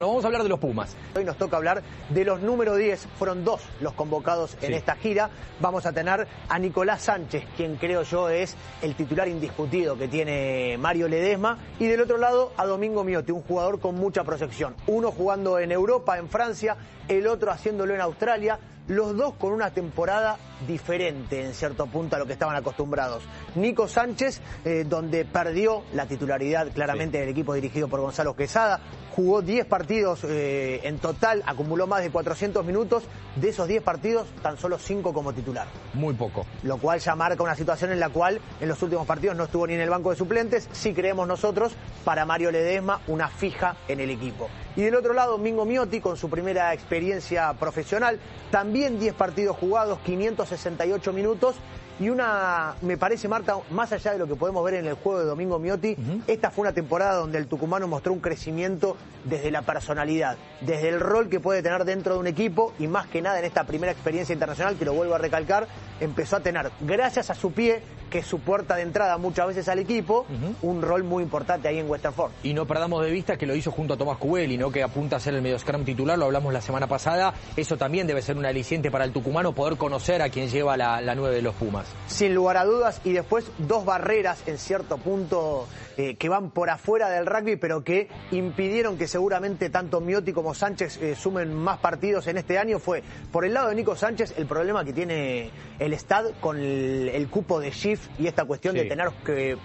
Vamos a hablar de los Pumas. Hoy nos toca hablar de los número 10. Fueron dos los convocados en esta gira. Vamos a tener a Nicolás Sánchez, quien creo yo es el titular indiscutido que tiene Mario Ledesma. Y del otro lado a Domingo Miotti, un jugador con mucha proyección. Uno jugando en Europa, en Francia, el otro haciéndolo en Australia. Los dos con una temporada diferente en cierto punto a lo que estaban acostumbrados. Nico Sánchez, eh, donde perdió la titularidad claramente del equipo dirigido por Gonzalo Quesada, jugó 10 partidos eh, en total, acumuló más de 400 minutos, de esos 10 partidos tan solo 5 como titular, Muy poco. lo cual ya marca una situación en la cual en los últimos partidos no estuvo ni en el banco de suplentes, sí creemos nosotros, para Mario Ledesma una fija en el equipo. Y del otro lado, Mingo Miotti con su primera experiencia profesional, también 10 partidos jugados, 568 minutos y una, me parece Marta, más allá de lo que podemos ver en el juego de Domingo Miotti, esta fue una temporada donde el tucumano mostró un crecimiento desde la personalidad, desde el rol que puede tener dentro de un equipo y más que nada en esta primera experiencia internacional, que lo vuelvo a recalcar, empezó a tener, gracias a su pie, que es su puerta de entrada muchas veces al equipo, un rol muy importante ahí en Western Ford. Y no perdamos de vista que lo hizo junto a Tomás Cubeli, ¿no? que apunta a ser el medio scrum titular, lo hablamos la semana pasada. Eso también debe ser un aliciente para el tucumano poder conocer a quien lleva la, la nueve de los Pumas. Sin lugar a dudas, y después dos barreras en cierto punto eh, que van por afuera del rugby, pero que impidieron que seguramente tanto Miotti como Sánchez eh, sumen más partidos en este año, fue por el lado de Nico Sánchez el problema que tiene el Stad con el, el cupo de shift y esta cuestión Sí. de tener que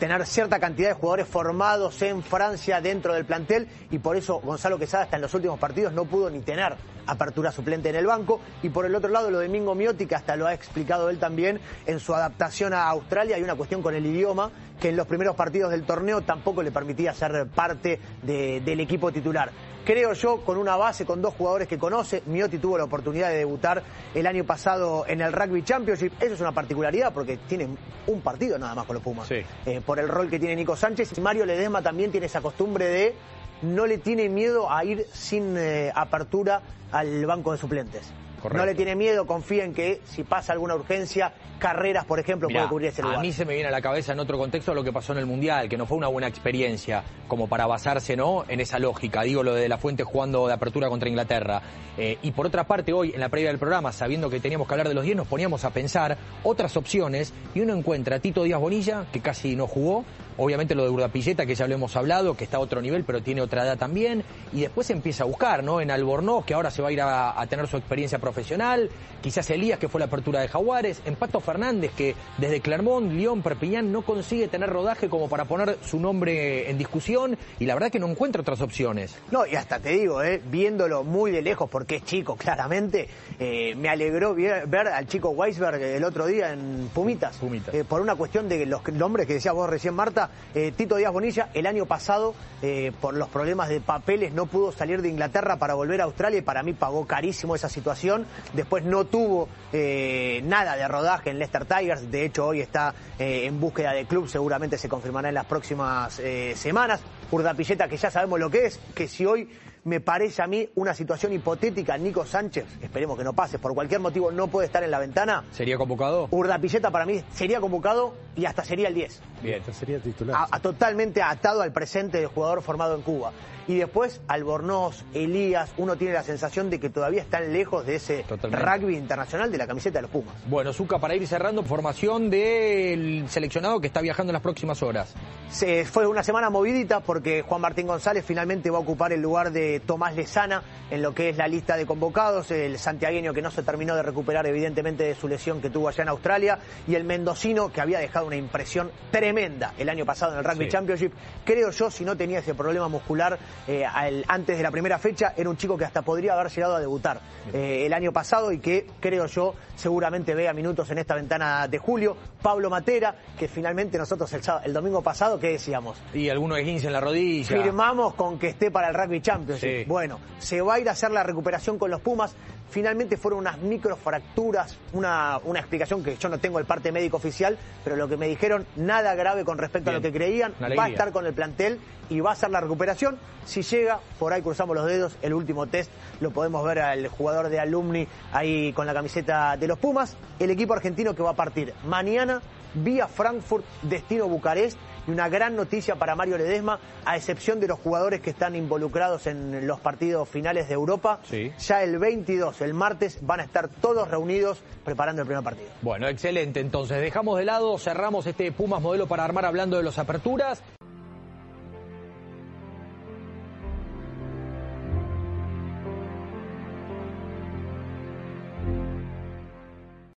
tener cierta cantidad de jugadores formados en Francia dentro del plantel y por eso Gonzalo Quesada hasta en los últimos partidos no pudo ni tener apertura suplente en el banco y por el otro lado lo de Mingo Miotti que hasta lo ha explicado él también en su adaptación a Australia hay una cuestión con el idioma que en los primeros partidos del torneo tampoco le permitía ser parte de- del equipo titular. Creo yo, con una base, con dos jugadores que conoce, Miotti tuvo la oportunidad de debutar el año pasado en el Rugby Championship. Eso es una particularidad porque tiene un partido nada más con los Pumas. Sí. Eh, por el rol que tiene Nico Sánchez. Y Mario Ledesma también tiene esa costumbre de no le tiene miedo a ir sin eh, apertura al banco de suplentes. Correcto. No le tiene miedo, confía en que si pasa alguna urgencia, carreras, por ejemplo, Mirá, puede cubrir ese lugar. a mí se me viene a la cabeza en otro contexto lo que pasó en el Mundial, que no fue una buena experiencia como para basarse ¿no? en esa lógica. Digo lo de la fuente jugando de apertura contra Inglaterra. Eh, y por otra parte, hoy en la previa del programa, sabiendo que teníamos que hablar de los 10, nos poníamos a pensar otras opciones y uno encuentra a Tito Díaz Bonilla, que casi no jugó. Obviamente lo de Urdapilleta, que ya lo hemos hablado, que está a otro nivel, pero tiene otra edad también. Y después empieza a buscar, ¿no? En Albornoz, que ahora se va a ir a, a tener su experiencia profesional. Quizás Elías, que fue la apertura de Jaguares. En Pato Fernández, que desde Clermont, Lyon, Perpiñán no consigue tener rodaje como para poner su nombre en discusión. Y la verdad que no encuentra otras opciones. No, y hasta te digo, eh, viéndolo muy de lejos, porque es chico, claramente, eh, me alegró ver, ver al chico Weisberg el otro día en Pumitas. Pumitas. Eh, por una cuestión de los nombres que decías vos recién, Marta. Eh, Tito Díaz Bonilla, el año pasado, eh, por los problemas de papeles, no pudo salir de Inglaterra para volver a Australia y para mí pagó carísimo esa situación. Después no tuvo eh, nada de rodaje en Leicester Tigers. De hecho, hoy está en búsqueda de club. Seguramente se confirmará en las próximas semanas. Urdapilleta, que ya sabemos lo que es, que si hoy me parece a mí una situación hipotética, Nico Sánchez, esperemos que no pase, por cualquier motivo no puede estar en la ventana. ¿Sería convocado? Urdapilleta para mí sería convocado y hasta sería el 10. Bien. Este sería titular. A- a totalmente atado al presente del jugador formado en Cuba. Y después Albornoz, Elías, uno tiene la sensación de que todavía están lejos de ese Totalmente. rugby internacional de la camiseta de los Pumas. Bueno, Zuka, para ir cerrando, formación del seleccionado que está viajando en las próximas horas. Se fue una semana movidita porque Juan Martín González finalmente va a ocupar el lugar de Tomás Lezana en lo que es la lista de convocados, el santiagueño que no se terminó de recuperar evidentemente de su lesión que tuvo allá en Australia y el mendocino que había dejado una impresión tremenda el año pasado en el Rugby Sí. Championship. Creo yo, si no tenía ese problema muscular eh, al- antes de la primera fecha, era un chico que hasta podría haber llegado a debutar eh, el año pasado y que creo yo seguramente vea minutos en esta ventana de julio. Pablo Matera, que finalmente nosotros el, domingo pasado, ¿qué decíamos? Y alguno de 15 en la rodilla. Firmamos con que esté para el Rugby Championship. Sí. Bueno, se va a ir a hacer la recuperación con los Pumas. Finalmente fueron unas microfracturas, una, una explicación que yo no tengo el parte médico oficial, pero lo que me dijeron, nada grave con respecto a lo que creían. Va a estar con el plantel y va a hacer la recuperación. Si llega, por ahí cruzamos los dedos, el último test lo podemos ver al jugador de Alumni ahí con la camiseta de los Pumas. El equipo argentino que va a partir mañana vía Frankfurt, destino Bucarest y una gran noticia para Mario Ledesma, a excepción de los jugadores que están involucrados en los partidos finales de Europa. Ya el 22, el martes, van a estar todos reunidos preparando el primer partido. Bueno, excelente. Entonces, dejamos de lado, cerramos este Pumas modelo para armar hablando de las aperturas.